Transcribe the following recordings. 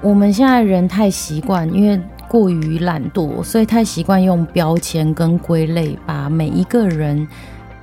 我们现在人太习惯，因为过于懒惰，所以太习惯用标签跟归类，把每一个人。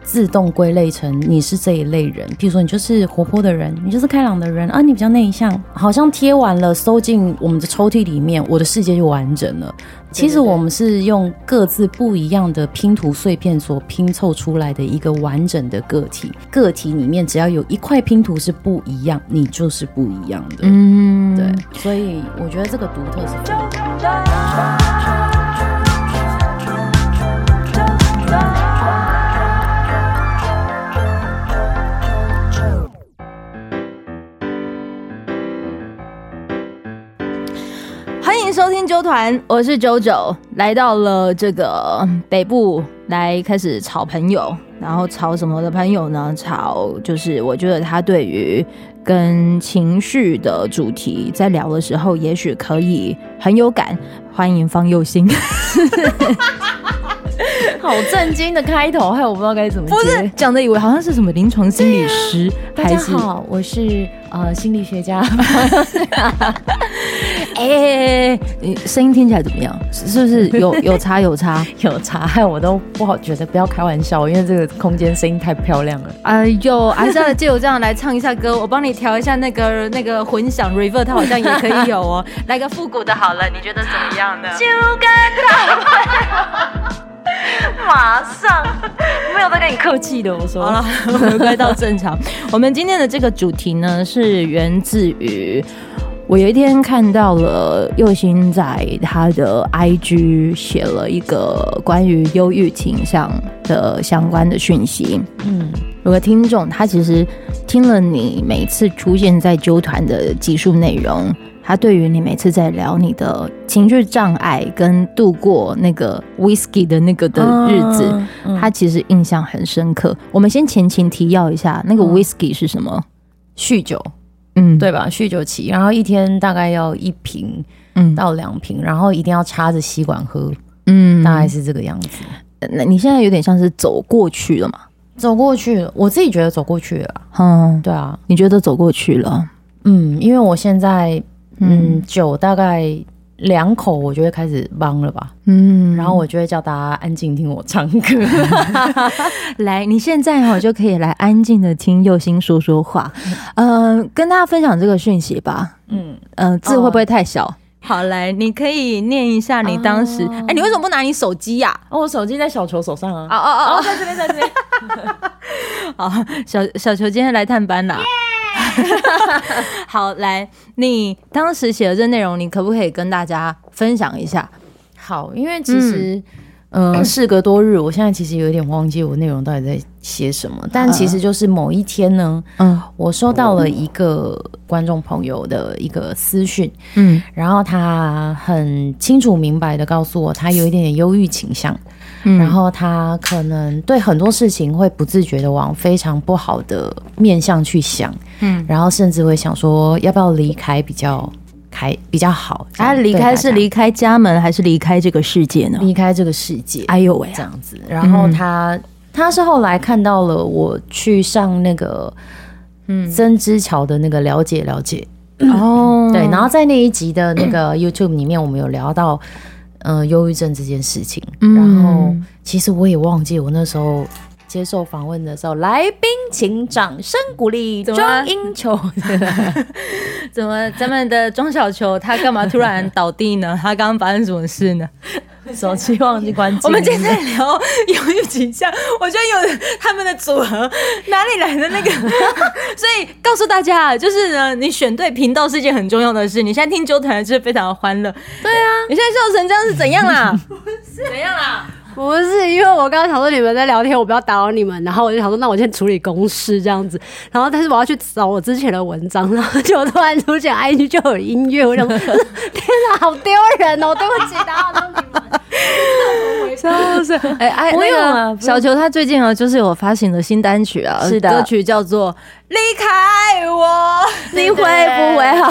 自动归类成你是这一类人，比如说你就是活泼的人，你就是开朗的人啊，你比较内向，好像贴完了，收进我们的抽屉里面，我的世界就完整了。其实我们是用各自不一样的拼图碎片所拼凑出来的一个完整的个体。个体里面只要有一块拼图是不一样，你就是不一样的。嗯，对，所以我觉得这个独特是。迎收听啾团，我是九九来到了这个北部来开始炒朋友，然后炒什么的朋友呢？炒就是我觉得他对于跟情绪的主题在聊的时候，也许可以很有感。欢迎方佑兴。好震惊的开头，害我不知道该怎么接。不是讲的以为好像是什么临床心理师。啊、大家好，我是呃心理学家。哎，你声音听起来怎么样？是不是有有差有差有差？害我都不好觉得，不要开玩笑，因为这个空间声音太漂亮了。哎呦，还是要借我这样来唱一下歌，我帮你调一下那个那个混响 reverb，它好像也可以有哦。来个复古的好了，你觉得怎么样呢？就跟他。马上没有在跟你客气的，我说好了，回归到正常。我们今天的这个主题呢，是源自于我有一天看到了右心在他的 IG 写了一个关于忧郁倾向的相关的讯息。嗯，有个听众他其实听了你每次出现在纠团的集数内容。他对于你每次在聊你的情绪障碍跟度过那个 whiskey 的那个的日子，他其实印象很深刻。我们先前情提要一下，那个 whiskey 是什么？酗酒，嗯，对吧？酗酒期，然后一天大概要一瓶，嗯，到两瓶，然后一定要插着吸管喝，嗯，大概是这个样子。那你现在有点像是走过去了嘛？走过去了，我自己觉得走过去了。嗯，对啊，你觉得走过去了？嗯，因为我现在。嗯，酒大概两口，我就会开始忙了吧。嗯，然后我就会叫大家安静听我唱歌。来，你现在哈就可以来安静的听佑兴说说话。嗯、呃，跟大家分享这个讯息吧。嗯嗯、呃，字会不会太小？哦、好，来，你可以念一下你当时。哎、你为什么不拿你手机呀、啊？哦，我手机在小球手上啊。哦哦哦，哦，在这边，在这边。好，小小球今天来探班了。好，来，你当时写的这内容，你可不可以跟大家分享一下？好，因为其实，嗯、呃，事隔多日，我现在其实有点忘记我内容到底在写什么，但其实就是某一天呢，嗯，我收到了一个观众朋友的一个私讯，嗯，然后他很清楚明白的告诉我，他有一点点忧郁倾向。然后他可能对很多事情会不自觉的往非常不好的面向去想，嗯，然后甚至会想说要不要离开比较开比较好。他离开是离开家门还是离开这个世界呢？离开这个世界。哎呦喂，这样子。然后他他是后来看到了我去上那个嗯曾之乔的那个了解了解哦，对，然后在那一集的那个 YouTube 里面，我们有聊到。嗯，忧郁症这件事情，嗯、然后其实我也忘记我那时候接受访问的时候，来宾请掌声鼓励庄英球。怎么咱们的庄小球他干嘛突然倒地呢？他刚刚发生什么事呢？手机忘记关机。我们今天在聊忧郁倾向，我觉得有他们的组合哪里来的那个？所以告诉大家，就是呢，你选对频道是一件很重要的事。你现在听纠团就是非常的欢乐。对啊，你现在笑成这样是怎样啦？是 怎样啦？不是，因为我刚刚想说你们在聊天，我不要打扰你们，然后我就想说，那我先处理公事这样子。然后，但是我要去找我之前的文章，然后就突然出现 IG 就有音乐，我想说，天哪，好丢人哦！对不起，打扰到你们。就是哎哎，不用了。小球他最近啊，就是有发行的新单曲啊，是的，歌曲叫做《离开我》，你会不会好？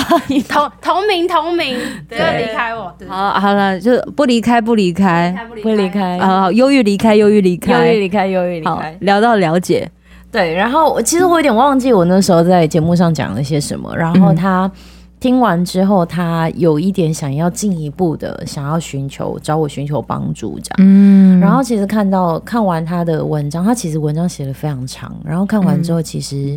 同同名同名，不要离开我。好，好了，就不离开，不离开，不离开。好，忧郁离开，忧郁离开，忧郁离开，忧郁离开。聊到了解，对，然后其实我有点忘记我那时候在节目上讲了些什么，然后他。听完之后，他有一点想要进一步的想要寻求找我寻求帮助这样。嗯，然后其实看到看完他的文章，他其实文章写的非常长，然后看完之后其实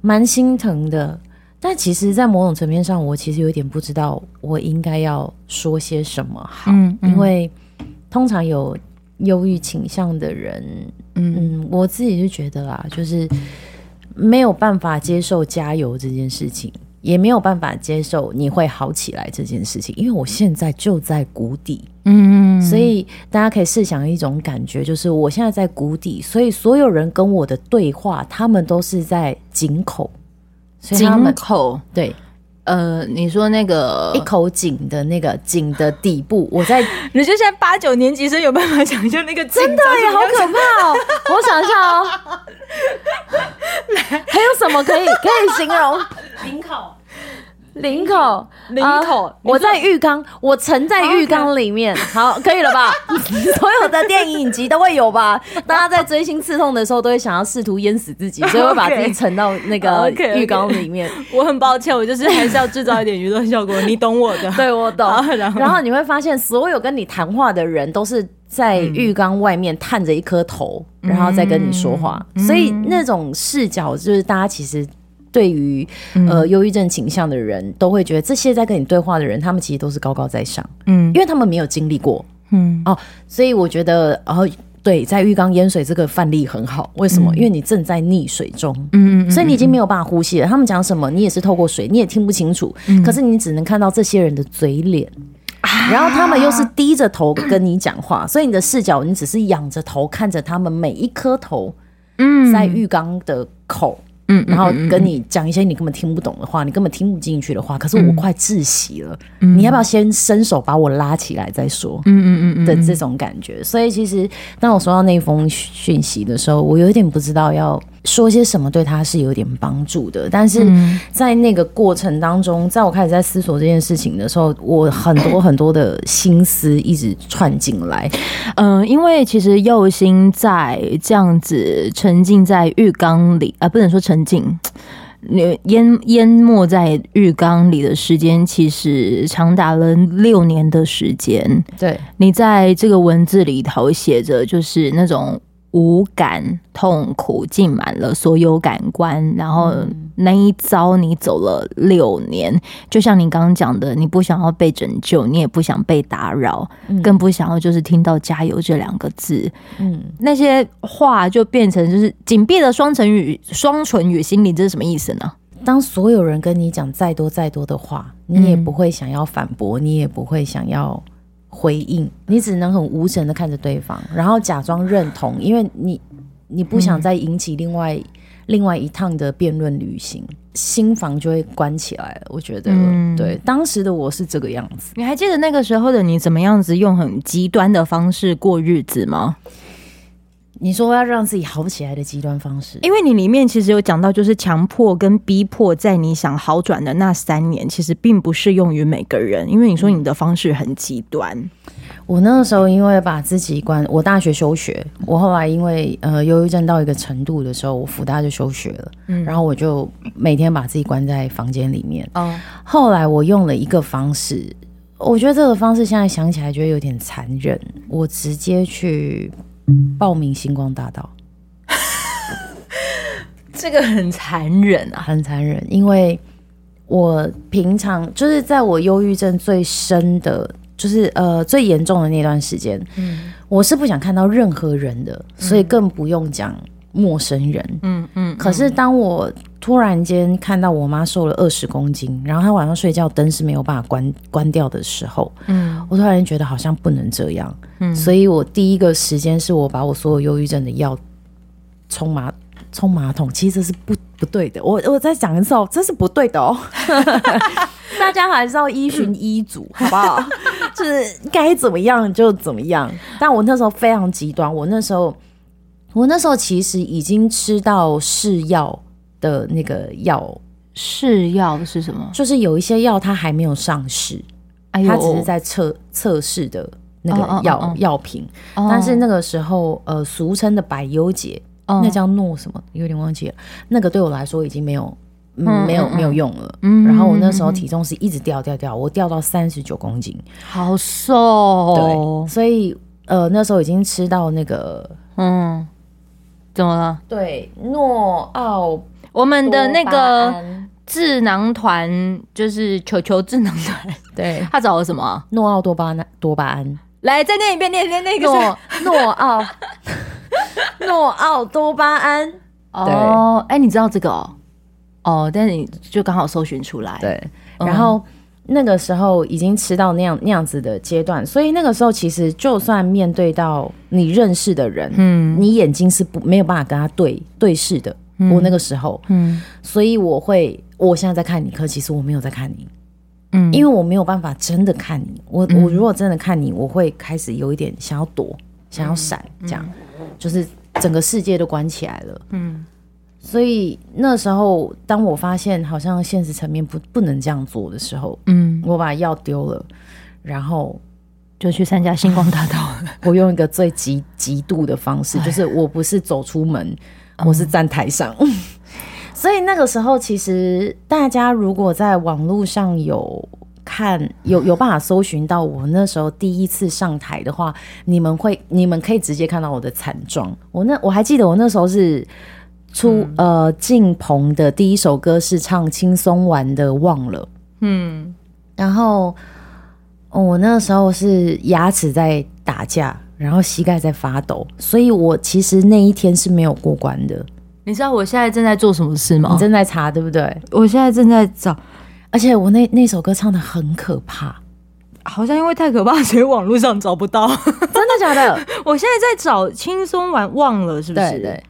蛮心疼的。嗯、但其实，在某种层面上，我其实有点不知道我应该要说些什么好，嗯嗯、因为通常有忧郁倾向的人，嗯嗯，我自己是觉得啊，就是没有办法接受加油这件事情。也没有办法接受你会好起来这件事情，因为我现在就在谷底，嗯，所以大家可以试想一种感觉，就是我现在在谷底，所以所有人跟我的对话，他们都是在井口，井口，对。呃，你说那个一口井的那个井的底部，我在，你就现在八九年级生有办法想象那个井真的耶，好可怕哦！我想一下哦，来 还有什么可以可以形容？井口。领口，领口，呃、我在浴缸，我沉在浴缸里面。好，可以了吧？所有的电影影集都会有吧？大家在追星刺痛的时候，都会想要试图淹死自己，所以会把自己沉到那个浴缸里面。Okay, okay. 我很抱歉，我就是还是要制造一点娱乐效果，你懂我的。对，我懂。然后，然后你会发现，所有跟你谈话的人都是在浴缸外面探着一颗头，嗯、然后再跟你说话。嗯、所以那种视角，就是大家其实。对于呃忧郁症倾向的人，都会觉得这些在跟你对话的人，他们其实都是高高在上，嗯，因为他们没有经历过，嗯。哦，所以我觉得，哦，对，在浴缸淹水这个范例很好，为什么？嗯、因为你正在溺水中，嗯，嗯，所以你已经没有办法呼吸了。他们讲什么，你也是透过水，你也听不清楚，嗯、可是你只能看到这些人的嘴脸，啊、然后他们又是低着头跟你讲话，所以你的视角，你只是仰着头看着他们每一颗头，嗯，在浴缸的口。嗯，然后跟你讲一些你根本听不懂的话，你根本听不进去的话。可是我快窒息了，嗯、你要不要先伸手把我拉起来再说？嗯嗯嗯的这种感觉。所以其实当我收到那封讯息的时候，我有点不知道要说些什么对他是有点帮助的。但是在那个过程当中，在我开始在思索这件事情的时候，我很多很多的心思一直串进来。嗯、呃，因为其实右心在这样子沉浸在浴缸里啊，不能说沉。沉浸，你淹淹没在浴缸里的时间，其实长达了六年的时间。对，你在这个文字里头写着，就是那种。无感痛苦浸满了所有感官，然后那一遭你走了六年，就像你刚刚讲的，你不想要被拯救，你也不想被打扰，嗯、更不想要就是听到加油这两个字。嗯，那些话就变成就是紧闭的双唇语双唇语心理，这是什么意思呢？当所有人跟你讲再多再多的话，你也不会想要反驳，你也不会想要。回应，你只能很无神的看着对方，然后假装认同，因为你你不想再引起另外、嗯、另外一趟的辩论旅行，心房就会关起来了。我觉得，嗯、对，当时的我是这个样子。你还记得那个时候的你怎么样子用很极端的方式过日子吗？你说要让自己好起来的极端方式，因为你里面其实有讲到，就是强迫跟逼迫，在你想好转的那三年，其实并不适用于每个人。因为你说你的方式很极端。我那个时候因为把自己关，我大学休学，我后来因为呃忧郁症到一个程度的时候，我福大就休学了，嗯，然后我就每天把自己关在房间里面。哦，后来我用了一个方式，我觉得这个方式现在想起来觉得有点残忍，我直接去。报名星光大道，这个很残忍啊，很残忍。因为我平常就是在我忧郁症最深的，就是呃最严重的那段时间，嗯，我是不想看到任何人的，所以更不用讲陌生人，嗯嗯。可是当我突然间看到我妈瘦了二十公斤，然后她晚上睡觉灯是没有办法关关掉的时候，嗯，我突然觉得好像不能这样。所以我第一个时间是我把我所有忧郁症的药冲马冲马桶，其实这是不不对的。我我再讲一次哦，这是不对的哦。大家还是要依循医嘱，好不好？就是该怎么样就怎么样。但我那时候非常极端，我那时候我那时候其实已经吃到试药的那个药，试药是什么？就是有一些药它还没有上市，哎，它只是在测测试的。那个药药品，但是那个时候，呃，俗称的百忧解，那叫诺什么，有点忘记了。那个对我来说已经没有嗯，没有没有用了。嗯，然后我那时候体重是一直掉掉掉，我掉到三十九公斤，好瘦哦。对，所以呃那时候已经吃到那个嗯，怎么了？对，诺奥我们的那个智囊团就是球球智囊团，对，他找了什么？诺奥多巴胺多巴胺。来，再念一遍，念念那个诺诺奥 诺奥多巴胺。哦，哎，你知道这个哦？哦，但是你就刚好搜寻出来。对，然后那个时候已经吃到那样那样子的阶段，所以那个时候其实就算面对到你认识的人，嗯，你眼睛是不没有办法跟他对对视的。我那个时候，嗯，所以我会，我现在在看你，可其实我没有在看你。嗯，因为我没有办法真的看你，我、嗯、我如果真的看你，我会开始有一点想要躲，想要闪，这样、嗯，就是整个世界都关起来了。嗯，所以那时候，当我发现好像现实层面不不能这样做的时候，嗯，我把药丢了，然后就去参加星光大道了。我用一个最极极度的方式，就是我不是走出门，我是站台上。嗯所以那个时候，其实大家如果在网络上有看，有有办法搜寻到我那时候第一次上台的话，你们会，你们可以直接看到我的惨状。我那我还记得，我那时候是出、嗯、呃进棚的第一首歌是唱轻松玩的忘了，嗯，然后我那时候是牙齿在打架，然后膝盖在发抖，所以我其实那一天是没有过关的。你知道我现在正在做什么事吗？你正在查，对不对？我现在正在找，而且我那那首歌唱的很可怕，好像因为太可怕，所以网络上找不到。真的假的？我现在在找轻松玩，忘了是不是？对对。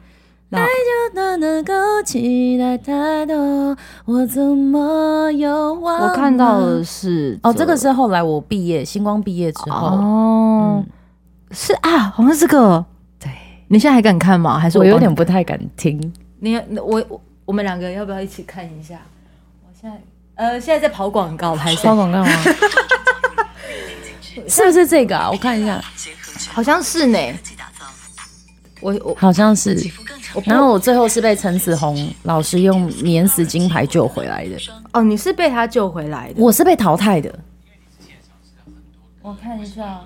爱就不能够期待太多，我怎么又忘了？我看到的是哦，这个是后来我毕业，星光毕业之后哦、嗯，是啊，好像是这个。你现在还敢看吗？还是我，我有点不太敢听？你我我我们两个要不要一起看一下？我现在呃，现在在跑广告，还是跑广告吗？是不是这个啊？我看一下，好像是呢。我我好像是，然后我最后是被陈子红老师用免死金牌救回来的。哦，你是被他救回来的，我是被淘汰的。我看一下。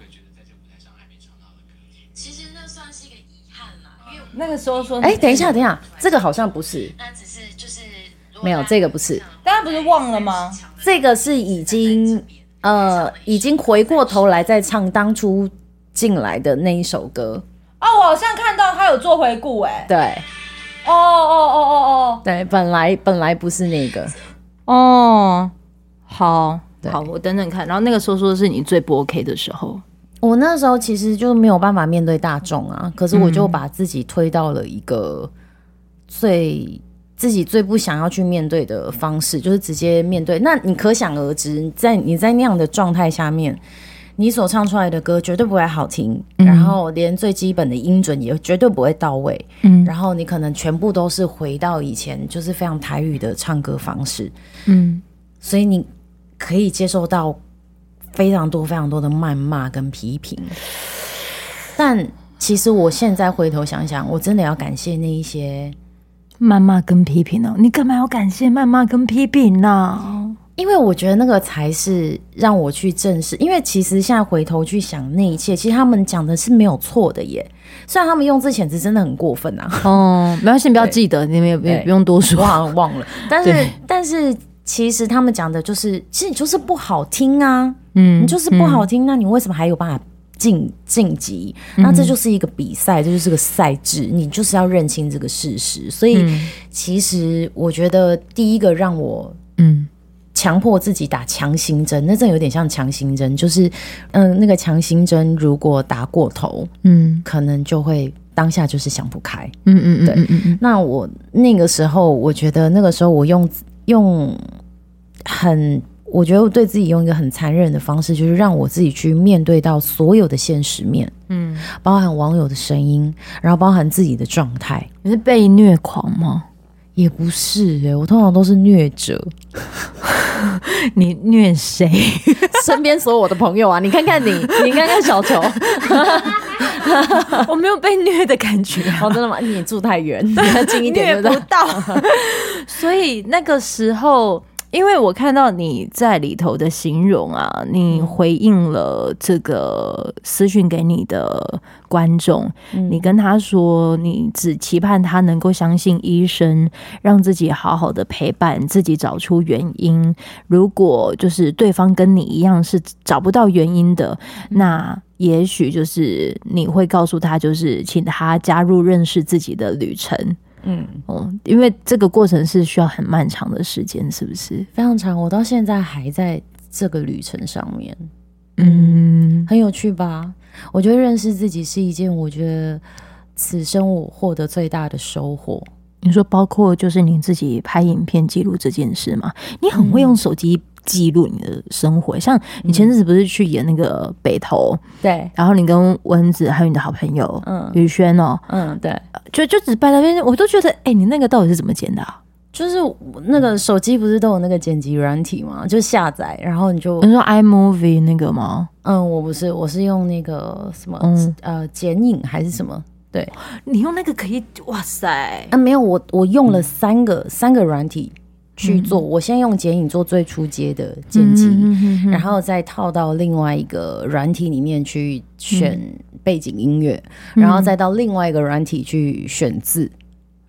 那个时候说，哎，等一下，等一下，这个好像不是，那只是就是没有这个不是，大家不是忘了吗？这个是已经呃，已经回过头来再唱当初进来的那一首歌。哦，我好像看到他有做回顾，哎，对，哦哦哦哦哦，对，本来本来不是那个，哦，好，好，我等等看，然后那个时候说的是你最不 OK 的时候。我那时候其实就没有办法面对大众啊，可是我就把自己推到了一个最自己最不想要去面对的方式，就是直接面对。那你可想而知，在你在那样的状态下面，你所唱出来的歌绝对不会好听，然后连最基本的音准也绝对不会到位，嗯，然后你可能全部都是回到以前就是非常台语的唱歌方式，嗯，所以你可以接受到。非常多非常多的谩骂跟批评，但其实我现在回头想想，我真的要感谢那一些谩骂跟批评哦？你干嘛要感谢谩骂跟批评呢？因为我觉得那个才是让我去正视。因为其实现在回头去想那一切，其实他们讲的是没有错的耶。虽然他们用字遣词真的很过分啊。哦，没关系，不要记得，你们也不不用多说，我好像忘了。但是但是。其实他们讲的就是，其实你就是不好听啊，嗯，你就是不好听，嗯，那你为什么还有办法晋晋级？那这就是一个比赛，这就是个赛制，你就是要认清这个事实。所以，其实我觉得第一个让我嗯强迫自己打强心针，那真有点像强心针，就是嗯那个强心针如果打过头，嗯，可能就会当下就是想不开，嗯嗯嗯，对。那我那个时候，我觉得那个时候我用。用很，我觉得我对自己用一个很残忍的方式，就是让我自己去面对到所有的现实面，嗯，包含网友的声音，然后包含自己的状态。你是被虐狂吗？也不是、欸，我通常都是虐者。你虐谁？身边所有我的朋友啊，你看看你，你看看小球。我没有被虐的感觉、啊。哦，真的吗？你住太远，你要，近一点虐不到。所以那个时候。因为我看到你在里头的形容啊，你回应了这个私讯给你的观众，嗯、你跟他说，你只期盼他能够相信医生，让自己好好的陪伴自己，找出原因。如果就是对方跟你一样是找不到原因的，那也许就是你会告诉他，就是请他加入认识自己的旅程。嗯哦，因为这个过程是需要很漫长的时间，是不是？非常长，我到现在还在这个旅程上面。嗯，很有趣吧？我觉得认识自己是一件，我觉得此生我获得最大的收获。你说，包括就是你自己拍影片记录这件事吗？你很会用手机。记录你的生活，像你前阵子不是去演那个北投，对，然后你跟蚊子还有你的好朋友，嗯，宇轩哦，嗯，对，就就只拍那边，我都觉得，哎、欸，你那个到底是怎么剪的啊？就是那个手机不是都有那个剪辑软体吗？就下载，然后你就你说 iMovie 那个吗？嗯，我不是，我是用那个什么，嗯、呃，剪影还是什么？对，你用那个可以，哇塞，啊，没有，我我用了三个、嗯、三个软体。去做，我先用剪影做最初阶的剪辑，嗯、然后再套到另外一个软体里面去选背景音乐，嗯、然后再到另外一个软体去选字，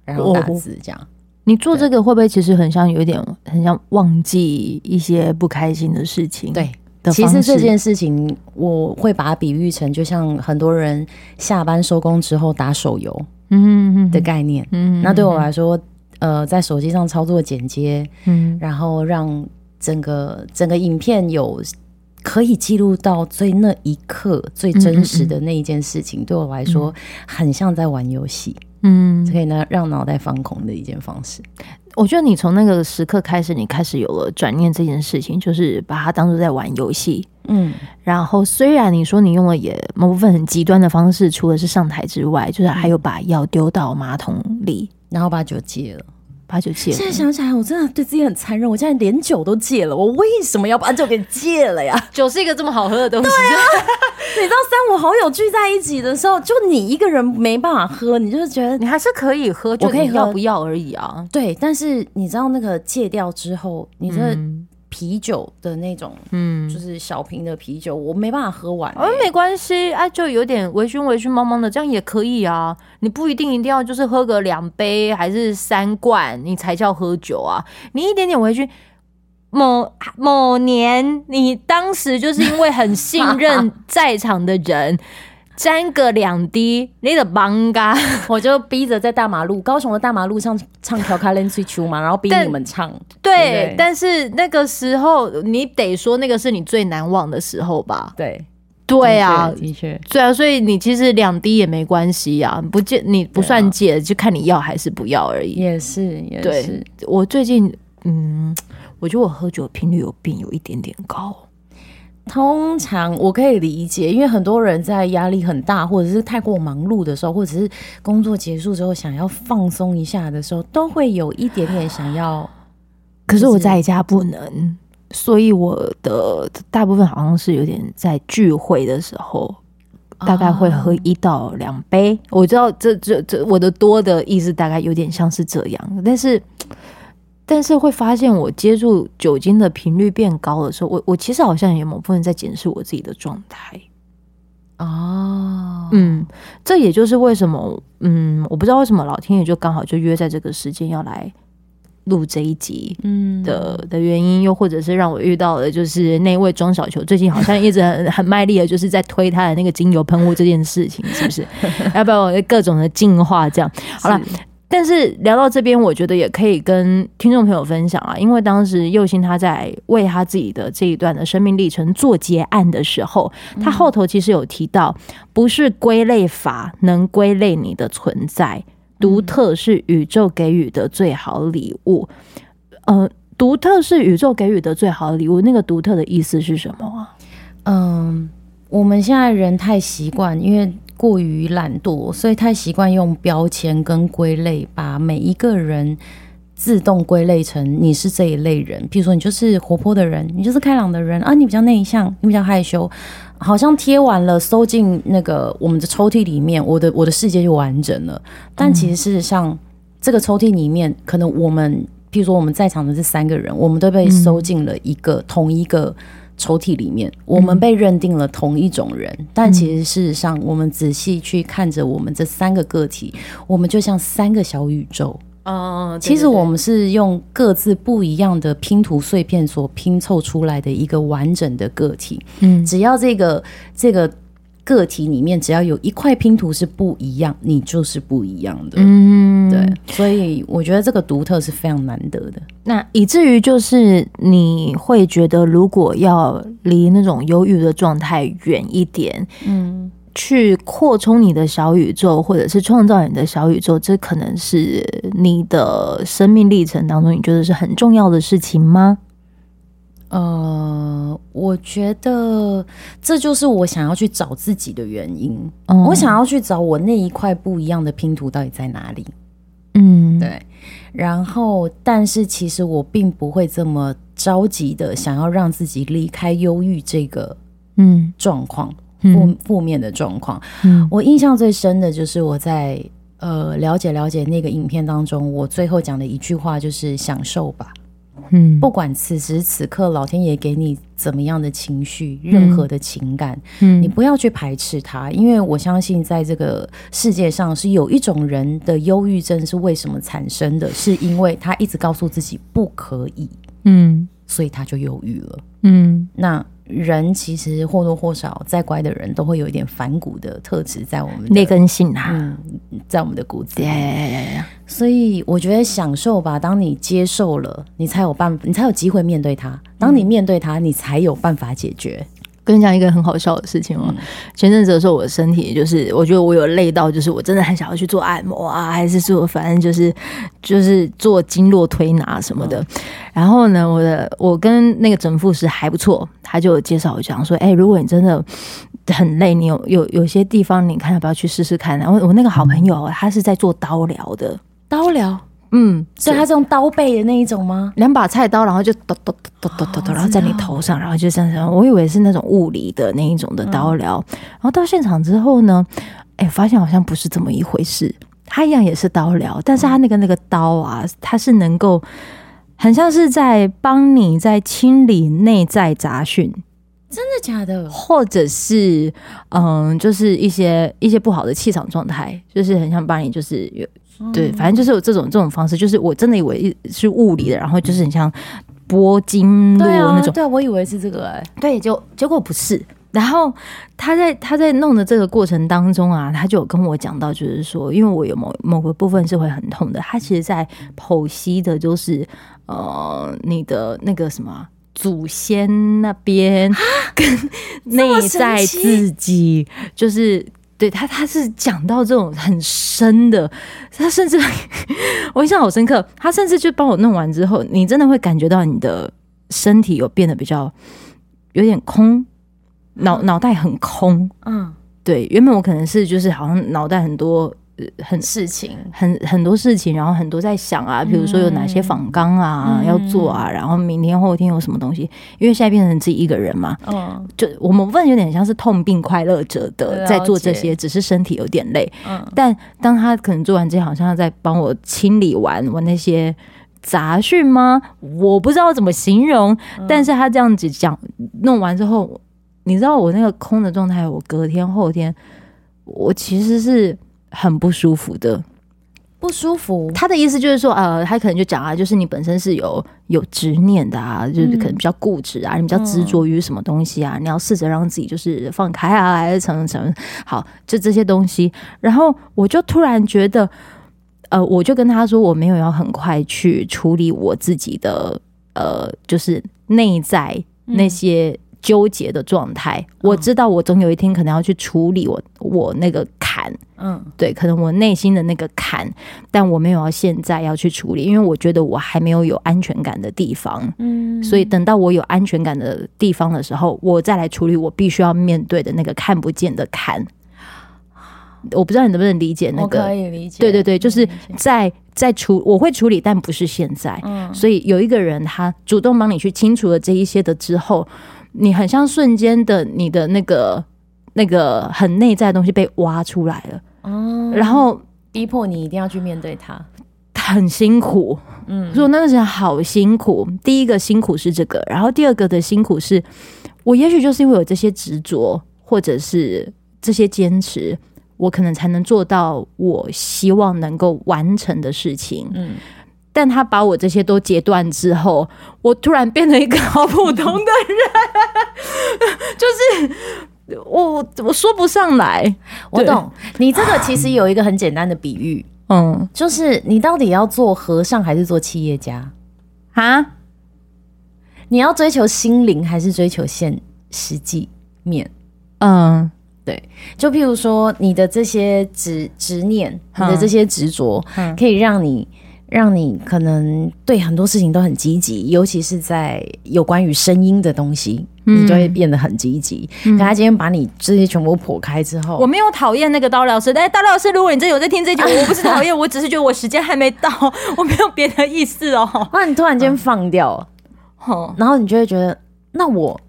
然后打字这样。哦、你做这个会不会其实很像有点很像忘记一些不开心的事情？对，其实这件事情我会把它比喻成，就像很多人下班收工之后打手游，嗯的概念。嗯，那对我来说。呃，在手机上操作剪接，嗯，然后让整个整个影片有可以记录到最那一刻最真实的那一件事情，嗯嗯嗯，对我来说很像在玩游戏，嗯，可以呢让脑袋放空的一件方式。我觉得你从那个时刻开始，你开始有了转念这件事情，就是把它当做在玩游戏，嗯。然后虽然你说你用了也某部分很极端的方式，除了是上台之外，就是还有把药丢到马桶里。然后把酒戒了，把酒戒了。现在想起来，我真的对自己很残忍。我现在连酒都戒了，我为什么要把酒给戒了呀？酒是一个这么好喝的东西。对啊，你知道三五好友聚在一起的时候，就你一个人没办法喝，你就是觉得你还是可以喝，就可以喝不要而已啊。对，但是你知道那个戒掉之后，你这。嗯啤酒的那种，嗯，就是小瓶的啤酒，我没办法喝完，没关系，啊，就有点微醺、微醺、茫茫的，这样也可以啊。你不一定一定要就是喝个两杯还是三罐，你才叫喝酒啊。你一点点微醺，某某年，你当时就是因为很信任 在场的人。沾个两滴，你的帮嘎，我就逼着在大马路，高雄的大马路上唱《调卡连吹秋》嘛，然后逼你们唱。对，对对，但是那个时候你得说那个是你最难忘的时候吧？对，对啊，的确，对啊，所以你其实两滴也没关系呀，不戒你不算戒，啊、就看你要还是不要而已。也是，也是。我最近，嗯，我觉得我喝酒频率有变有一点点高。通常我可以理解，因为很多人在压力很大，或者是太过忙碌的时候，或者是工作结束之后想要放松一下的时候，都会有一点点想要。可是我在家不能，所以我的大部分好像是有点在聚会的时候，大概会喝一到两杯。我知道这这这我的多的意思大概有点像是这样，但是。但是会发现，我接触酒精的频率变高的时候，我我其实好像也有某部分在检视我自己的状态。哦，嗯，这也就是为什么，嗯，我不知道为什么老天爷就刚好就约在这个时间要来录这一集，嗯的的原因，又或者是让我遇到的，就是那位庄小球最近好像一直很 很卖力的，就是在推他的那个精油喷雾这件事情，是不是？要不要各种的进化？这样好了。但是聊到这边，我觉得也可以跟听众朋友分享啊，因为当时又欣他在为他自己的这一段的生命历程做结案的时候，他后头其实有提到，不是归类法能归类你的存在，独特是宇宙给予的最好礼物。呃，独特是宇宙给予的最好礼物，那个独特的意思是什么啊？嗯，我们现在人太习惯，因为。过于懒惰，所以太习惯用标签跟归类，把每一个人自动归类成你是这一类人。比如说，你就是活泼的人，你就是开朗的人啊，你比较内向，你比较害羞，好像贴完了，收进那个我们的抽屉里面，我的我的世界就完整了。但其实事实上，这个抽屉里面，可能我们，譬如说我们在场的这三个人，我们都被收进了一个同一个抽屉里面，我们被认定了同一种人。但其实事实上，我们仔细去看着我们这三个个体，我们就像三个小宇宙。哦，其实我们是用各自不一样的拼图碎片所拼凑出来的一个完整的个体。嗯，只要这个这个个体里面只要有一块拼图是不一样，你就是不一样的。嗯，对，所以我觉得这个独特是非常难得的。那以至于就是你会觉得，如果要离那种忧郁的状态远一点，嗯。去扩充你的小宇宙，或者是创造你的小宇宙，这可能是你的生命历程当中，你觉得是很重要的事情吗？呃，我觉得这就是我想要去找自己的原因。嗯，我想要去找我那一块不一样的拼图到底在哪里。嗯，对。然后，但是其实我并不会这么着急的想要让自己离开忧郁这个嗯状况。负负面的状况，嗯，我印象最深的就是我在呃了解了解那个影片当中，我最后讲的一句话就是享受吧，嗯，不管此时此刻老天爷给你怎么样的情绪，任何的情感，嗯，你不要去排斥它，因为我相信在这个世界上是有一种人的忧郁症是为什么产生的，是因为他一直告诉自己不可以，嗯，所以他就忧郁了，嗯，那。人其实或多或少，再乖的人都会有一点反骨的特质在我们那根性啊，嗯，在我们的骨子里。所以我觉得享受吧，当你接受了，你才有办法，你才有机会面对它。当你面对它，你才有办法解决。跟你讲一个很好笑的事情哦，嗯、前阵子的时候，我的身体就是，我觉得我有累到，就是我真的很想要去做按摩啊，还是做反正就是就是做经络推拿什么的。嗯、然后呢，我的我跟那个整复师还不错，他就介绍我讲说，哎、欸，如果你真的很累，你有有有些地方，你看要不要去试试看？然后我那个好朋友，他是在做刀疗的，刀疗。嗯，所以他是用刀背的那一种吗？两把菜刀，然后就咚咚咚咚咚咚，然后在你头上，然后就这样。我以为是那种物理的那一种的刀疗，然后到现场之后呢，哎，发现好像不是这么一回事。他一样也是刀疗，但是他那个那个刀啊，它是能够很像是在帮你在清理内在杂讯，真的假的？或者是嗯，就是一些一些不好的气场状态，就是很想帮你就是有。对，反正就是有这种这种方式，就是我真的以为是物理的，然后就是很像拨经络那种。对啊，我以为是这个哎、欸，对，就结果不是。然后他在他在弄的这个过程当中啊，他就有跟我讲到，就是说，因为我有某某个部分是会很痛的，他其实在剖析的就是呃你的那个什么祖先那边跟内在自己，就是。对他，他是讲到这种很深的，他甚至 我印象好深刻。他甚至就帮我弄完之后，你真的会感觉到你的身体有变得比较有点空，脑脑袋很空。嗯，对，原本我可能是就是好像脑袋很多。很事情，很很多事情，然后很多在想啊，比如说有哪些访纲啊、嗯、要做啊，然后明天后天有什么东西，因为现在变成自己一个人嘛，嗯，就我们问有点像是痛并快乐着的在做这些，只是身体有点累，嗯，但当他可能做完之后，好像在帮我清理完我那些杂讯吗？我不知道怎么形容，嗯、但是他这样子讲弄完之后，你知道我那个空的状态，我隔天后天我其实是。很不舒服的，不舒服。他的意思就是说，呃，他可能就讲啊，就是你本身是有有执念的啊，就是可能比较固执啊，嗯、你比较执着于什么东西啊，嗯、你要试着让自己就是放开啊，还是什么什么。好，就这些东西。然后我就突然觉得，呃，我就跟他说，我没有要很快去处理我自己的，呃，就是内在那些。嗯纠结的状态，我知道我总有一天可能要去处理我我那个坎，嗯，对，可能我内心的那个坎，但我没有要现在要去处理，因为我觉得我还没有有安全感的地方，嗯，所以等到我有安全感的地方的时候，我再来处理我必须要面对的那个看不见的坎。我不知道你能不能理解那个，可以理解，对对对，就是在在处我会处理，但不是现在，嗯，所以有一个人他主动帮你去清除了这一些的之后。你很像瞬间的你的那个那个很内在的东西被挖出来了，哦，然后逼迫你一定要去面对它，很辛苦，嗯，说那个时候好辛苦。第一个辛苦是这个，然后第二个的辛苦是，我也许就是因为有这些执着，或者是这些坚持。我可能才能做到我希望能够完成的事情，嗯，但他把我这些都截断之后，我突然变成一个好普通的人，就是我我说不上来。我懂，你这个其实有一个很简单的比喻，嗯，就是你到底要做和尚还是做企业家啊？你要追求心灵还是追求现实际面？嗯。对，就譬如说，你的这些执执念，你的这些执着，可以让你让你可能对很多事情都很积极，尤其是在有关于声音的东西，你就会变得很积极。可他今天把你这些全部剖开之后，我没有讨厌那个刀老师，但是刀老师，如果你真有在听这句，我不是讨厌，我只是觉得我时间还没到，我没有别的意思哦。那你突然间放掉，然后你就会觉得，那我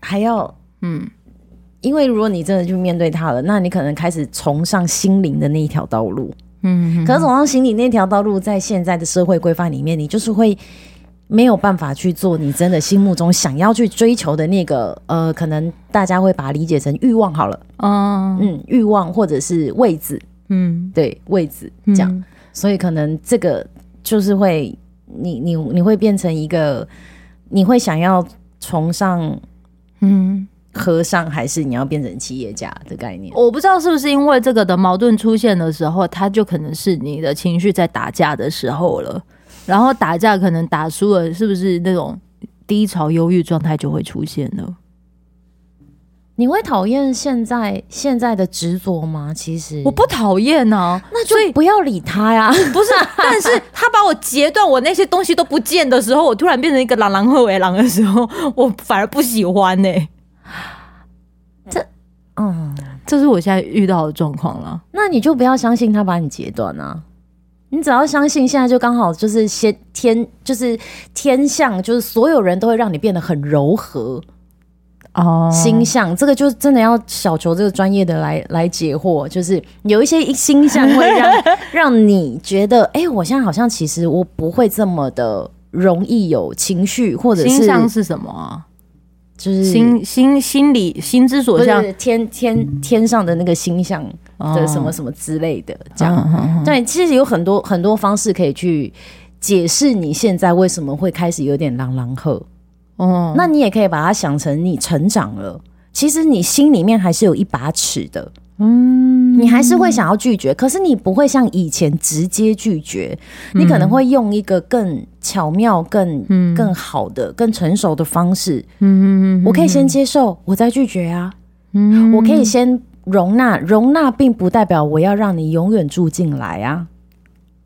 还要嗯。因为如果你真的去面对他了，那你可能开始崇尚心灵的那一条道路。嗯，可是崇尚心灵那条道路，在现在的社会规范里面，你就是会没有办法去做你真的心目中想要去追求的那个呃，可能大家会把它理解成欲望好了。哦，嗯，欲望或者是位置。嗯，对，位置这样，嗯，所以可能这个就是会你你你会变成一个，你会想要崇尚嗯。和尚还是你要变成企业家的概念？我不知道是不是因为这个的矛盾出现的时候，他就可能是你的情绪在打架的时候了。然后打架可能打输了，是不是那种低潮、忧郁状态就会出现了？你会讨厌现在现在的执着吗？其实我不讨厌呢，那就不要理他呀。不是，但是他把我截断，我那些东西都不见的时候，我突然变成一个狼狼后尾狼的时候，我反而不喜欢呢、欸。这，嗯，这是我现在遇到的状况了。那你就不要相信他把你截断啊！你只要相信，现在就刚好就是先天，就是天象，就是所有人都会让你变得很柔和哦。星象这个就真的要小球这个专业的来来解惑，就是有一些星象会让 让你觉得，哎、欸，我现在好像其实我不会这么的容易有情绪，或者是星象是什么啊？就是心心心理心之所向，天天天上的那个星象的什么什么之类的，这样、哦、对，其实有很多很多方式可以去解释你现在为什么会开始有点狼狼喝。哦。那你也可以把它想成你成长了，其实你心里面还是有一把尺的。嗯，你还是会想要拒绝，可是你不会像以前直接拒绝，你可能会用一个更巧妙、更更好的、更成熟的方式。嗯，我可以先接受，我再拒绝啊。嗯，我可以先容纳，容纳并不代表我要让你永远住进来啊。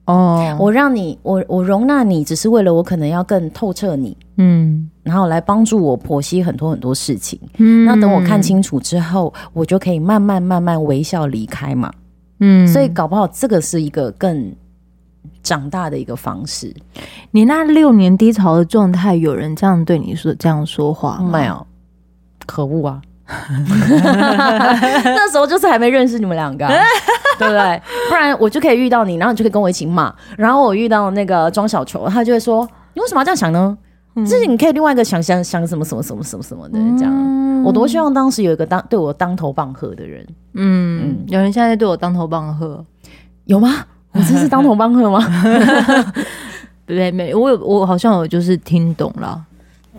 哦，我让你，我我容纳你，只是为了我可能要更透彻你。嗯。然后来帮助我剖析很多很多事情，嗯，那等我看清楚之后，我就可以慢慢慢慢微笑离开嘛，嗯，所以搞不好这个是一个更长大的一个方式。你那六年低潮的状态，有人这样对你说这样说话没有？可恶啊！那时候就是还没认识你们两个，对不对？不然我就可以遇到你，然后你就可以跟我一起骂。然后我遇到那个庄小球，他就会说：“你为什么要这样想呢？”这是你可以另外一个想想想什么什么什么什么什么的这样，嗯、我多希望当时有一个当对我当头棒喝的人。嗯，嗯有人现在对我当头棒喝，有吗？我真是当头棒喝吗？对 对，没，我有，我好像有就是听懂了。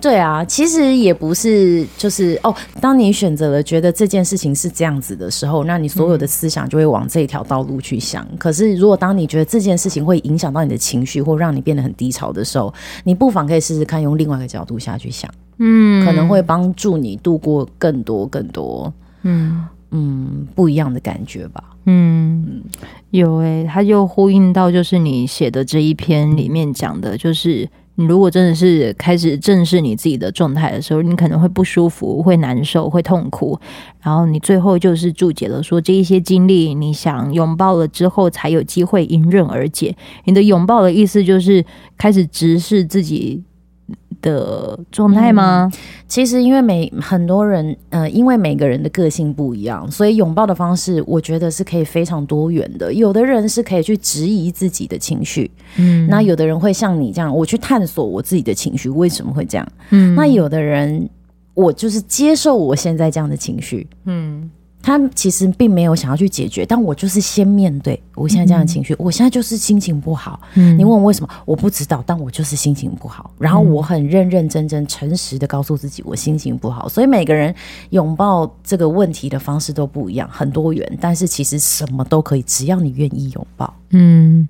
对啊，其实也不是，就是哦，当你选择了觉得这件事情是这样子的时候，那你所有的思想就会往这一条道路去想。嗯、可是，如果当你觉得这件事情会影响到你的情绪，或让你变得很低潮的时候，你不妨可以试试看用另外一个角度下去想，嗯，可能会帮助你度过更多更多，嗯嗯，不一样的感觉吧。嗯，有诶、欸，他就呼应到就是你写的这一篇里面讲的，就是。你如果真的是开始正视你自己的状态的时候，你可能会不舒服、会难受、会痛苦，然后你最后就是注解了说，这一些经历，你想拥抱了之后，才有机会迎刃而解。你的拥抱的意思就是开始直视自己的状态吗？嗯，其实因为每很多人，呃，因为每个人的个性不一样，所以拥抱的方式，我觉得是可以非常多元的。有的人是可以去质疑自己的情绪，嗯，那有的人会像你这样，我去探索我自己的情绪为什么会这样，嗯，那有的人，我就是接受我现在这样的情绪，嗯。他其实并没有想要去解决，但我就是先面对我现在这样的情绪。嗯、我现在就是心情不好。嗯，你问我为什么，我不知道，但我就是心情不好。然后我很认认真真、诚实的告诉自己，我心情不好。所以每个人拥抱这个问题的方式都不一样，很多元。但是其实什么都可以，只要你愿意拥抱。嗯，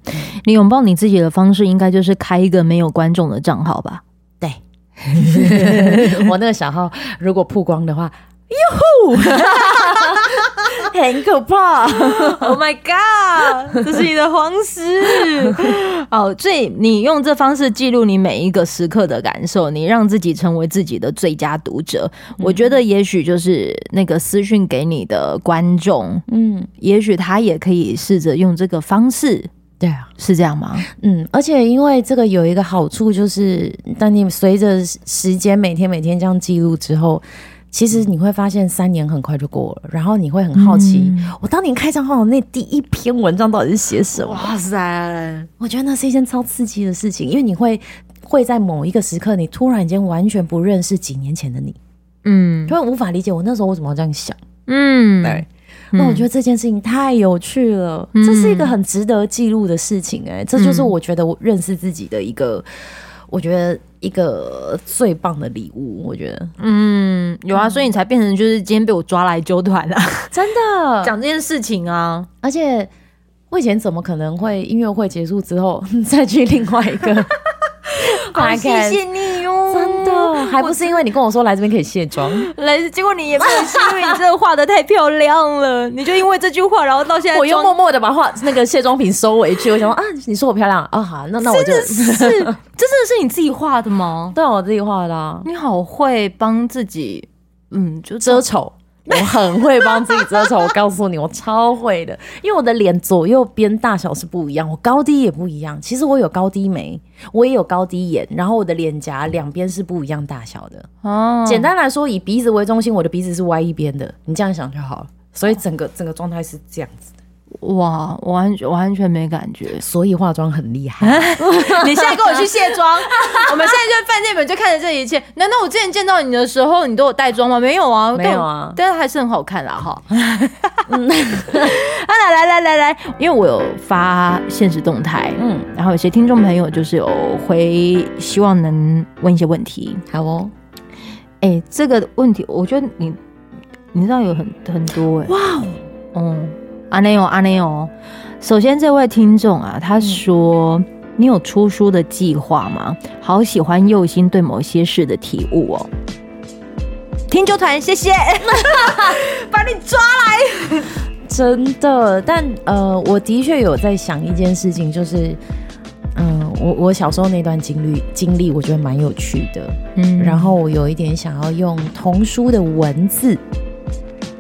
你拥抱你自己的方式，应该就是开一个没有观众的账号吧？对，我那个小号如果曝光的话。哟呼，很可怕！Oh my god，这是你的方式。哦，所以你用这方式记录你每一个时刻的感受，你让自己成为自己的最佳读者。嗯、我觉得也许就是那个私讯给你的观众，嗯，也许他也可以试着用这个方式。对啊，是这样吗？嗯，而且因为这个有一个好处，就是当你随着时间每天每天这样记录之后。其实你会发现三年很快就过了，然后你会很好奇，嗯、我当年开账号那第一篇文章到底是写什么？哇塞！我觉得那是一件超刺激的事情，因为你会会在某一个时刻，你突然间完全不认识几年前的你，嗯，就会无法理解我那时候为什么要这样想，嗯，对。那我觉得这件事情太有趣了，嗯、这是一个很值得记录的事情、欸，哎，这就是我觉得我认识自己的一个。我觉得一个最棒的礼物，我觉得，嗯，有啊，所以你才变成就是今天被我抓来揪团啊，真的。讲这件事情啊，而且我以前怎么可能会音乐会结束之后 再去另外一个？好，谢谢你哟，真的。还不是因为你跟我说来这边可以卸妆，来，结果你也没有，是因为你真的画的太漂亮了，你就因为这句话，然后到现在我又默默的把画那个卸妆品收回去。我想说啊，你说我漂亮啊，好，那那我就，是，这真的是你自己画的吗？对，我自己画的啊。你好会帮自己，嗯，就遮丑。我很会帮自己遮丑，我告诉你，我超会的，因为我的脸左右边大小是不一样，我高低也不一样。其实我有高低眉，我也有高低眼，然后我的脸颊两边是不一样大小的。哦，简单来说，以鼻子为中心，我的鼻子是歪一边的，你这样想就好了。所以整个整个状态是这样子的。哇，完全完全没感觉，所以化妆很厉害。你现在跟我去卸妆，我们现在就在饭店门就看着这一切。难道我之前见到你的时候，你都有带妆吗？没有啊，没有啊，但是还是很好看啦哈。嗯，来来来来来，因为我有发现实动态，嗯，然后有些听众朋友就是有回，希望能问一些问题。好哦，哎、欸，这个问题我觉得你你知道有很很多哎、欸，哇哦，嗯。阿内哦，阿内哦。首先，这位听众啊，他说：“嗯、你有出书的计划吗？好喜欢右心对某些事的体悟哦。”听揪团，谢谢，把你抓来，真的。但呃，我的确有在想一件事情，就是嗯、呃，我我小时候那段经历经历，我觉得蛮有趣的。嗯，然后我有一点想要用童书的文字。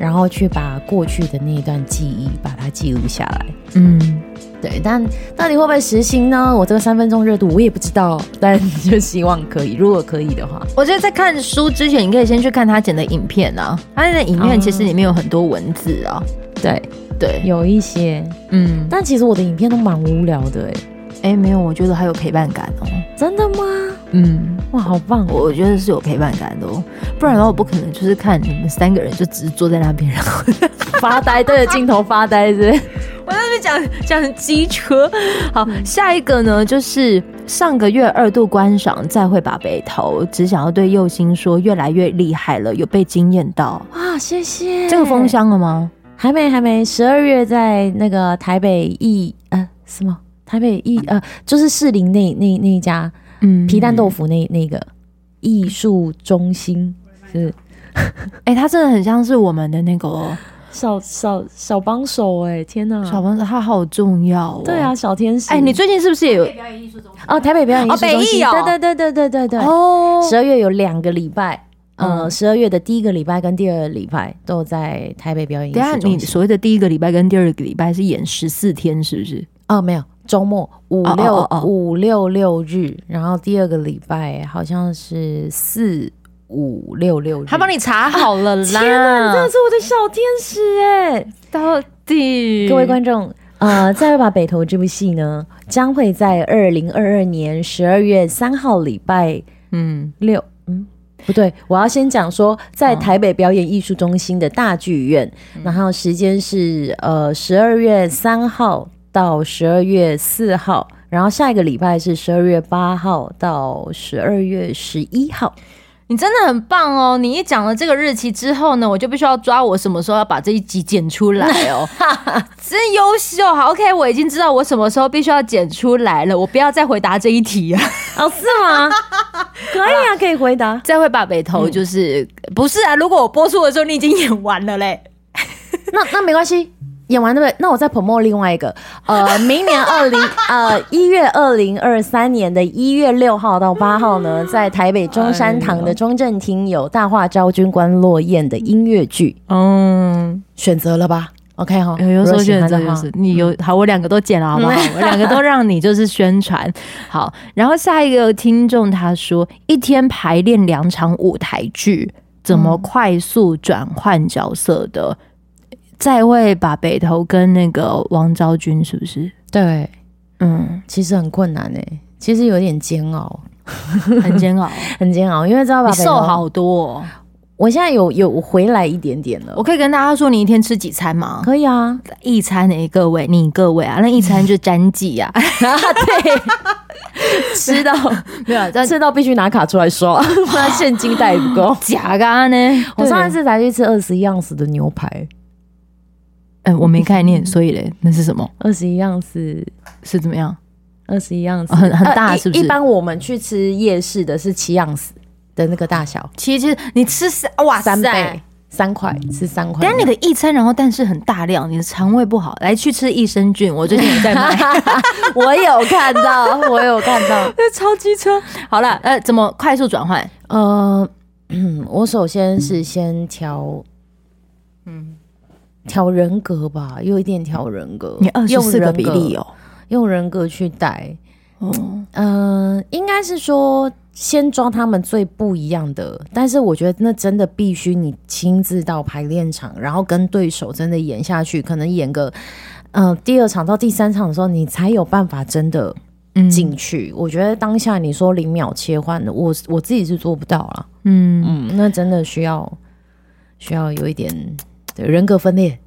然后去把过去的那一段记忆把它记录下来，嗯，对，但到底会不会实行呢？我这个三分钟热度我也不知道，但就希望可以。如果可以的话，我觉得在看书之前，你可以先去看他剪的影片啊。他的影片其实里面有很多文字啊，对、嗯、对，对。有一些，嗯，但其实我的影片都蛮无聊的、欸，哎，哎，没有，我觉得还有陪伴感哦。真的吗？嗯，哇，好棒！我觉得是有陪伴感的哦，不然的话我不可能就是看你们三个人就只是坐在那边，然后 发呆，对着镜头发呆，是不是？我在那边讲讲机车。好，嗯、下一个呢，就是上个月二度观赏《再会把北投》，只想要对右星说，越来越厉害了，有被惊艳到哇！谢谢。这个封箱了吗？还没，还没。十二月在那个台北艺呃什么台北艺呃，就是士林那那那一家。嗯，皮蛋豆腐那那个艺术中心是，哎、欸，他真的很像是我们的那个小小小帮手哎、欸，天哪，小帮手他好重要、哦，对啊，小天使，哎、欸，你最近是不是也有表演艺术中心？哦，台北表演艺术中心，哦，对对对对对对对，哦，十二月有两个礼拜，呃，十二月的第一个礼拜跟第二个礼拜都在台北表演。等下，你所谓的第一个礼拜跟第二个礼拜是演十四天，是不是？哦，没有。周末五六五六六日，然后第二个礼拜好像是四五六六日，他帮你查好了啦！天哪，你真的是我的小天使哎！到底。各位观众，呃，《再会吧北投》这部戏呢，将会在二零二二年十二月三号礼拜嗯。六嗯不对，我要先讲说，在台北表演艺术中心的大剧院，哦、然后时间是呃十二月三号到十二月四号。然后下一个礼拜是十二月八号到十二月十一号，你真的很棒哦！你一讲了这个日期之后呢，我就必须要抓我什么时候要把这一集剪出来哦，真优秀！好，OK，我已经知道我什么时候必须要剪出来了，我不要再回答这一题啊？哦，是吗？可以啊，可以回答。再会吧北投就是、嗯、不是啊？如果我播出的时候你已经演完了嘞，那那没关系。演完对不对？那我再 promote 另外一个，呃，明年二零呃一月二零二三年的一月六号到八号呢，在台北中山堂的中正厅有《大话昭君观落雁》的音乐剧。嗯，选择了吧？OK 哈，有有所选择就是你有好，我两个都剪了好不好？我两个都让你就是宣传 好。然后下一个听众他说，一天排练两场舞台剧，怎么快速转换角色的？再会把北投跟那个王昭君是不是？对，嗯，其实很困难诶，其实有点煎熬，很煎熬，很煎熬，因为知道吧，瘦好多哦。我现在有有回来一点点了。我可以跟大家说，你一天吃几餐吗？可以啊，一餐诶，各位，你各位啊，那一餐就沾记 啊，对，吃到没有，但吃到必须拿卡出来刷，不然现金带不够。假的呢，我上一次才去吃二十一样子的牛排。嗯，我没概念，所以嘞，那是什么？二十一样是是怎么样？二十一样很很大，是不是？一般我们去吃夜市的是七样子的那个大小，其实你吃三哇三倍三块吃三块，但你的一餐，然后但是很大量，你的肠胃不好，来去吃益生菌，我最近也在买，我有看到，我有看到，那超机车。好了，呃，怎么快速转换？呃，我首先是先调，嗯。调人格吧，有一点调人格。你二十四个比例哦，用人格去带。嗯、呃，应该是说先抓他们最不一样的，但是我觉得那真的必须你亲自到排练场，然后跟对手真的演下去，可能演个嗯、呃、第二场到第三场的时候，你才有办法真的进去。嗯、我觉得当下你说零秒切换的，我我自己是做不到了。嗯嗯，那真的需要需要有一点。对，人格分裂，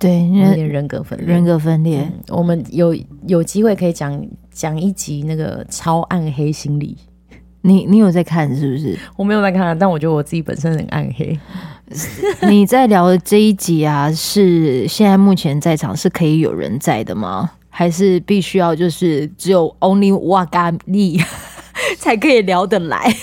对，有点人格分裂，人格分裂。嗯、我们有有机会可以讲讲一集那个超暗黑心理。你你有在看是不是？我没有在看，但我觉得我自己本身很暗黑。你在聊的这一集啊，是现在目前在场是可以有人在的吗？还是必须要就是只有 only 哇嘎利才可以聊得来？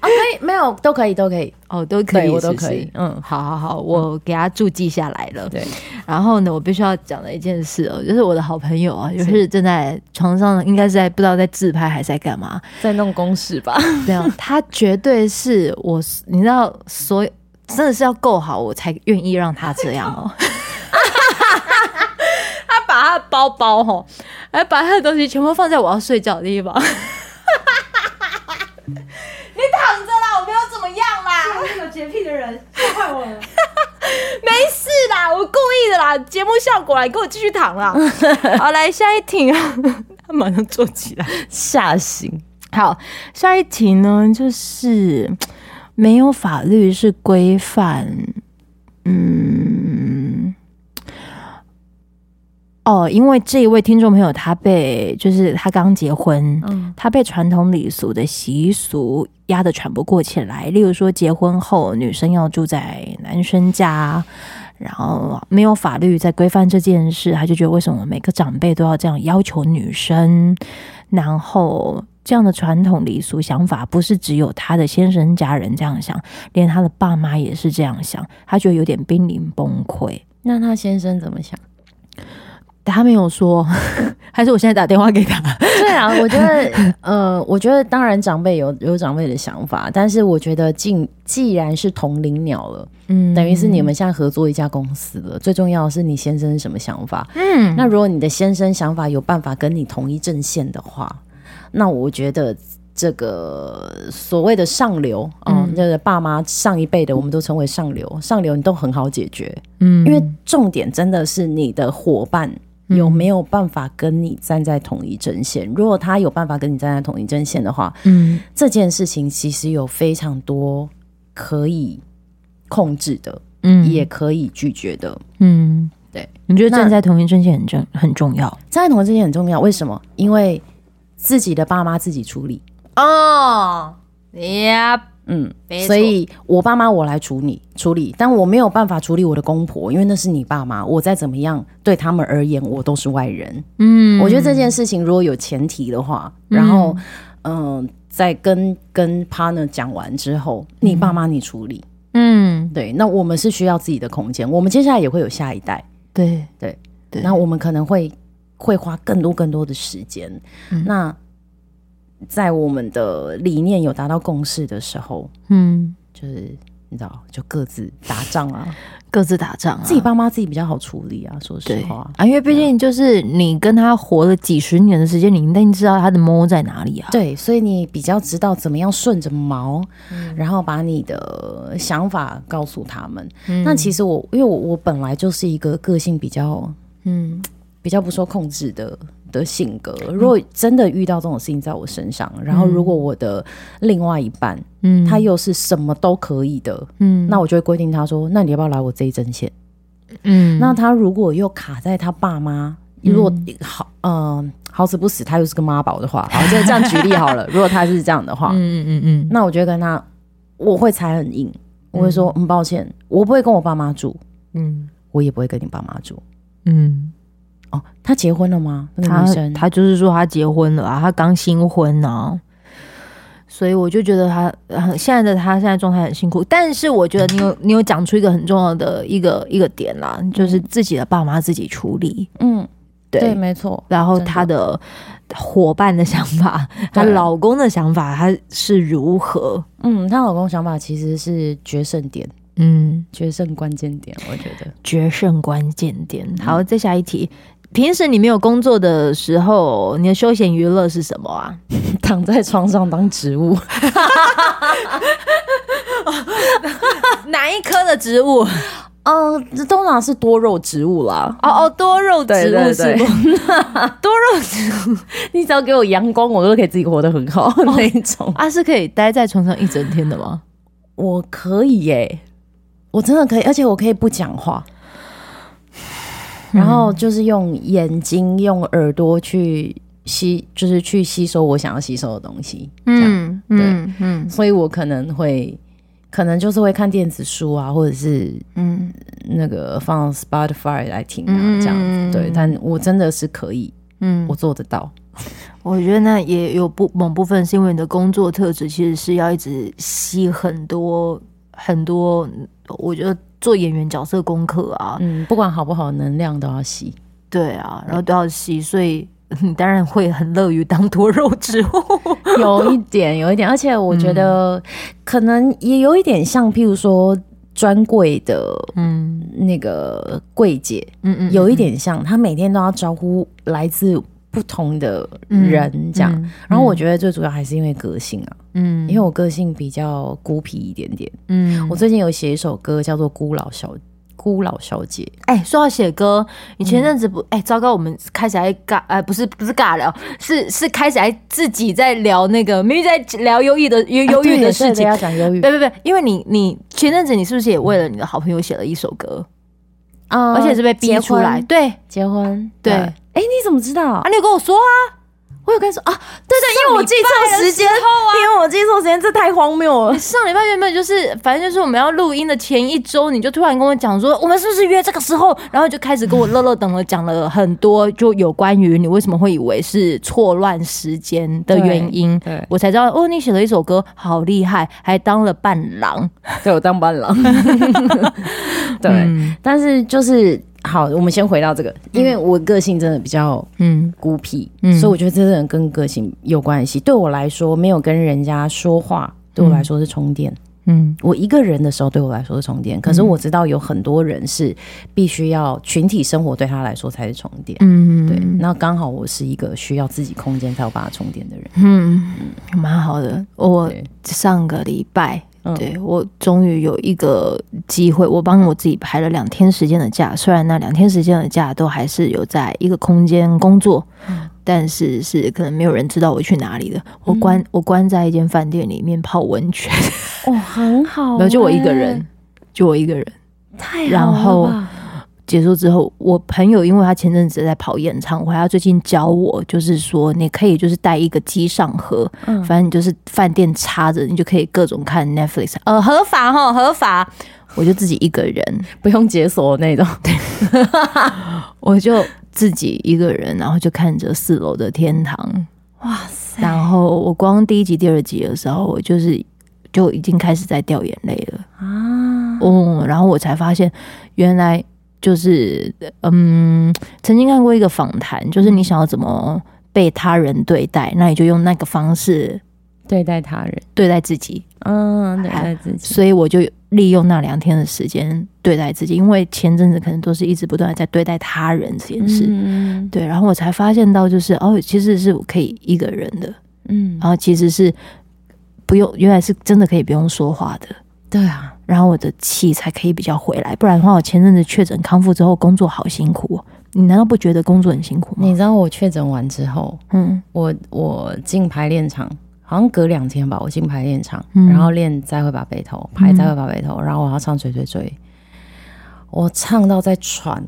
啊，可以，没有，都可以，都可以，哦，都可以，我都可以，嗯，好好好，我给他注记下来了。对，然后呢，我必须要讲的一件事哦，就是我的好朋友啊，就是正在床上，应该是在不知道在自拍还是在干嘛，在弄公式吧？没有，他绝对是我，你知道，所有真的是要够好，我才愿意让他这样哦。他把他的包包吼，还把他的东西全部放在我要睡觉的地方。你躺着啦，我没有怎么样啦。是有洁癖的人吓坏我了。没事啦，我故意的啦，节目效果啦，你给我继续躺啦。好，来下一题啊，他马上坐起来吓醒。好，下一题呢，就是没有法律是规范，嗯。哦，因为这一位听众朋友，他被就是他刚结婚，嗯，他被传统礼俗的习俗压得喘不过气来。例如说，结婚后女生要住在男生家，然后没有法律在规范这件事，他就觉得为什么每个长辈都要这样要求女生？然后这样的传统礼俗想法，不是只有他的先生家人这样想，连他的爸妈也是这样想，他觉得有点濒临崩溃。那他先生怎么想？他没有说，还是我现在打电话给他？对啊，我觉得，呃，我觉得当然长辈有有长辈的想法，但是我觉得，既既然是同龄鸟了，嗯，等于是你们现在合作一家公司了。最重要的是你先生是什么想法？嗯，那如果你的先生想法有办法跟你同一阵线的话，那我觉得这个所谓的上流，嗯，那个爸妈上一辈的，我们都称为上流，上流你都很好解决，嗯，因为重点真的是你的伙伴有没有办法跟你站在同一阵线。如果他有办法跟你站在同一阵线的话，嗯，这件事情其实有非常多可以控制的，嗯，也可以拒绝的，嗯，对，你觉得站在同一阵线很重很重要？站在同一阵线很重要，为什么？因为自己的爸妈自己处理。哦，呀，嗯，所以我爸妈我来处理处理，但我没有办法处理我的公婆，因为那是你爸妈，我再怎么样对他们而言，我都是外人。嗯，我觉得这件事情如果有前提的话，然后嗯、呃，在跟跟 partner 讲完之后，你爸妈你处理，嗯，对，那我们是需要自己的空间，我们接下来也会有下一代，对。对。对，那我们可能会会花更多更多的时间，嗯、那。在我们的理念有达到共识的时候，嗯，就是你知道，就各自打仗啊，各自打仗啊，自己爸妈自己比较好处理啊。说实话啊，因为毕竟就是你跟他活了几十年的时间，你一定知道他的猫在哪里啊。对，所以你比较知道怎么样顺着毛，嗯，然后把你的想法告诉他们。嗯，那其实我，因为我我本来就是一个个性比较，嗯，比较不受控制的。的性格，如果真的遇到这种事情在我身上，嗯、然后如果我的另外一半，嗯，他又是什么都可以的，嗯，那我就会规定他说，那你要不要来我这一针线？嗯，那他如果又卡在他爸妈，如果好，嗯、呃，好死不死，他又是个妈宝的话，好，就这样举例好了。如果他是这样的话，嗯嗯嗯，那我觉得跟他，我会踩很硬，我会说，很抱歉，我不会跟我爸妈住，嗯，我也不会跟你爸妈住，嗯。哦，他结婚了吗？那个女生，他就是说他结婚了啊，他刚新婚呢、啊，所以我就觉得他现在的他现在状态很辛苦。但是我觉得你有你有讲出一个很重要的一个一个点啦，就是自己的爸妈自己处理。嗯，对，对没错。然后他的伙伴的想法，她老公的想法，他是如何？嗯，她老公想法其实是决胜点，嗯，决胜关键点，我觉得决胜关键点。好，再下一题。平时你没有工作的时候，你的休闲娱乐是什么啊？躺在床上当植物。哪一科的植物？嗯，通常是多肉植物啦。哦哦，多肉植物是不？多肉植物，你只要给我阳光，我都可以自己活得很好那一种。啊，是可以待在床上一整天的吗？我可以耶、欸，我真的可以，而且我可以不讲话。然后就是用眼睛、用耳朵去吸，就是去吸收我想要吸收的东西。嗯，对，嗯，嗯，所以我可能会，可能就是会看电子书啊，或者是嗯，那个放 Spotify 来听啊，这样子。对，但我真的是可以，嗯，我做得到。我觉得那也有部某部分是因为你的工作特质，其实是要一直吸很多很多。我觉得。做演员角色功课啊，嗯，不管好不好，能量都要吸，对啊，然后都要吸，所以你当然会很乐于当多肉植物，有一点，有一点，而且我觉得可能也有一点像，譬如说专柜的，嗯，那个柜姐，嗯嗯，有一点像，她每天都要招呼来自。不同的人这样，嗯嗯、然后我觉得最主要还是因为个性啊，嗯，因为我个性比较孤僻一点点，嗯，我最近有写一首歌叫做《孤老小孤老小姐》。哎，说到写歌，你前阵子不哎、嗯，糟糕，我们开始还尬，哎，不是不是尬聊，是是开始还自己在聊那个，明明在聊忧郁的忧忧郁的事情，要讲忧郁，对对对，因为你你前阵子你是不是也为了你的好朋友写了一首歌？啊？嗯、而且是被逼出来，对，结婚，对。对哎，你怎么知道啊？你有跟我说啊？我有跟你说啊？对对，因为我记错时间，因为我记错时间，这太荒谬了。上礼拜原本就是，反正就是我们要录音的前一周，你就突然跟我讲说，我们是不是约这个时候？然后就开始跟我乐乐等了讲了很多，就有关于你为什么会以为是错乱时间的原因。对，我才知道哦，你写了一首歌，好厉害，还当了伴郎。对，我当伴郎。对，但是就是。好，我们先回到这个，因为我个性真的比较嗯孤僻，嗯，所以我觉得这个跟个性有关系。对我来说，没有跟人家说话，对我来说是充电，嗯，我一个人的时候对我来说是充电，可是我知道有很多人是必须要群体生活对他来说才是充电。嗯，对。那刚好我是一个需要自己空间才有办法充电的人。嗯，蛮好的。我上个礼拜，对，我终于有一个机会，我帮我自己排了两天时间的假。虽然那两天时间的假都还是有在一个空间工作。但是是可能没有人知道我去哪里的。我关、嗯、我关在一间饭店里面泡温泉，哦，很好、欸。没有，就我一个人，就我一个人。太好了。然后结束之后，我朋友因为他前阵子在跑演唱会，他最近教我，就是说你可以就是带一个机上盒，嗯，反正你就是饭店插着，你就可以各种看 Netflix，呃，合法哈，合法。我就自己一个人，不用解锁那种，对，我就。自己一个人，然后就看着四楼的天堂，哇塞！然后我光第一集、第二集的时候，我就是就已经开始在掉眼泪了啊！哦，然后我才发现，原来就是嗯，曾经看过一个访谈，就是你想要怎么被他人对待，那你就用那个方式。对待他人，对待自己，嗯，对待自己，所以我就利用那两天的时间对待自己，因为前阵子可能都是一直不断的在对待他人这件事，嗯，对，然后我才发现到，就是哦，其实是我可以一个人的，嗯，然后其实是不用，原来是真的可以不用说话的，对啊，然后我的气才可以比较回来，不然的话，我前阵子确诊康复之后，工作好辛苦，你难道不觉得工作很辛苦吗？你知道我确诊完之后，嗯，我我进排练场。好像隔两天吧，我进排练场，嗯、然后练再会把背头排再会把背头，嗯、然后我要唱追追追，我唱到在喘，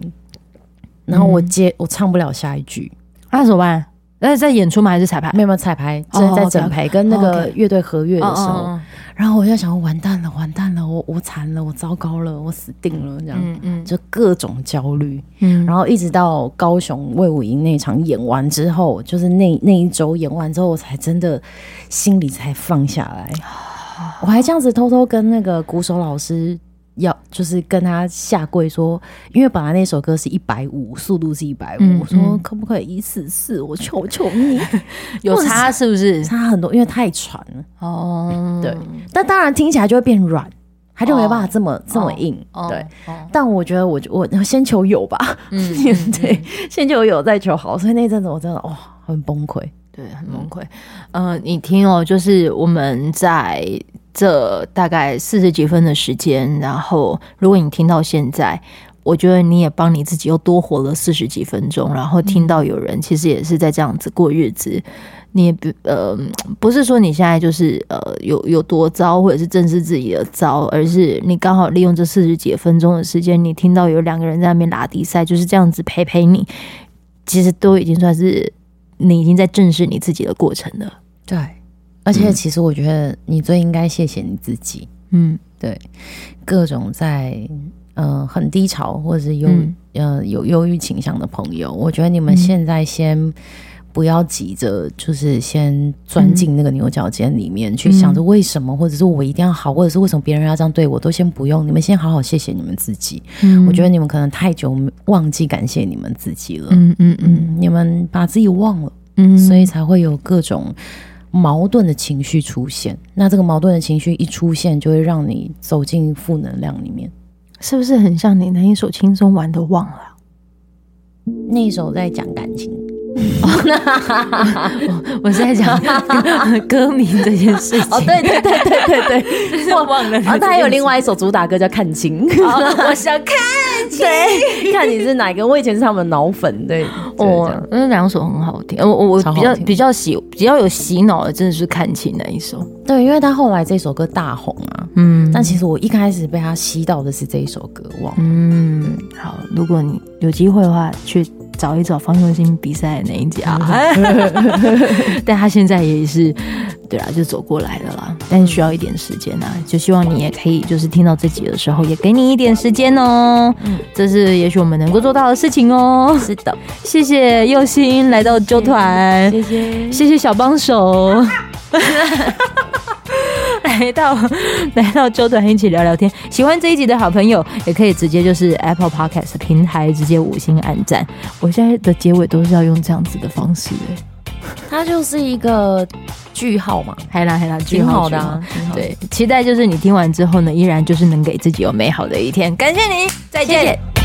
然后我接、嗯、我唱不了下一句，那怎么办？那是在演出吗？还是彩排？没有没有彩排，正在在整排。跟那个乐队合乐的时候，然后我就想，完蛋了，完蛋了，我我惨了，我糟糕了，我死定了，这样，嗯嗯，就各种焦虑，嗯，然后一直到高雄魏武营那场演完之后，就是那那一周演完之后，我才真的心里才放下来，我还这样子偷偷跟那个鼓手老师。要就是跟他下跪说，因为本来那首歌是一百五，速度是一百五，我说可不可以一四四？我求求你，有差是不是？差很多，因为太喘了。哦，对，但当然听起来就会变软，他就没办法这么这么硬。对，但我觉得我我先求有吧，嗯，对，先求有再求好，所以那阵子我真的哇，很崩溃，对，很崩溃。呃，你听哦，就是我们在。这大概四十几分的时间，然后如果你听到现在，我觉得你也帮你自己又多活了四十几分钟。然后听到有人其实也是在这样子过日子，你也不呃不是说你现在就是呃有有多糟，或者是正视自己的糟，而是你刚好利用这四十几分钟的时间，你听到有两个人在那边拉迪赛，就是这样子陪陪你，其实都已经算是你已经在正视你自己的过程了。对。而且，其实我觉得你最应该谢谢你自己。嗯，对，各种在呃很低潮或者是忧、嗯、呃有忧郁倾向的朋友，我觉得你们现在先不要急着，就是先钻进那个牛角尖里面、嗯、去想着为什么，或者是我一定要好，或者是为什么别人要这样对我，都先不用。你们先好好谢谢你们自己。嗯，我觉得你们可能太久忘记感谢你们自己了。嗯嗯嗯，你们把自己忘了，嗯，所以才会有各种。矛盾的情绪出现，那这个矛盾的情绪一出现，就会让你走进负能量里面，是不是很像你那一首轻松玩的忘了？那一首在讲感情。我 我是在讲歌名这件事情。哦，对对对对对对，我 忘了。然后他还有另外一首主打歌叫《看清》，我想看清，看你是哪个。我以前是他们的脑粉，对，哦，那两首很好听。我我比较比较喜比较有洗脑的，真的是《看清》那一首。对，因为他后来这首歌大红啊，嗯，但其实我一开始被他吸到的是这一首歌，忘了。嗯，好，如果你有机会的话，去。找一找方中信比赛的那一家，但他现在也是，对啊，就走过来了啦。但是需要一点时间啊，就希望你也可以，就是听到这集的时候，也给你一点时间哦。嗯，这是也许我们能够做到的事情哦。是的，谢谢佑星来到周团，谢谢，谢谢小帮手。来到 来到周团一起聊聊天，喜欢这一集的好朋友也可以直接就是 Apple Podcast 平台直接五星按赞。我现在的结尾都是要用这样子的方式，哎，它就是一个句号嘛，还啦还啦，句号的啊。对，期待就是你听完之后呢，依然就是能给自己有美好的一天。感谢你，再见。谢谢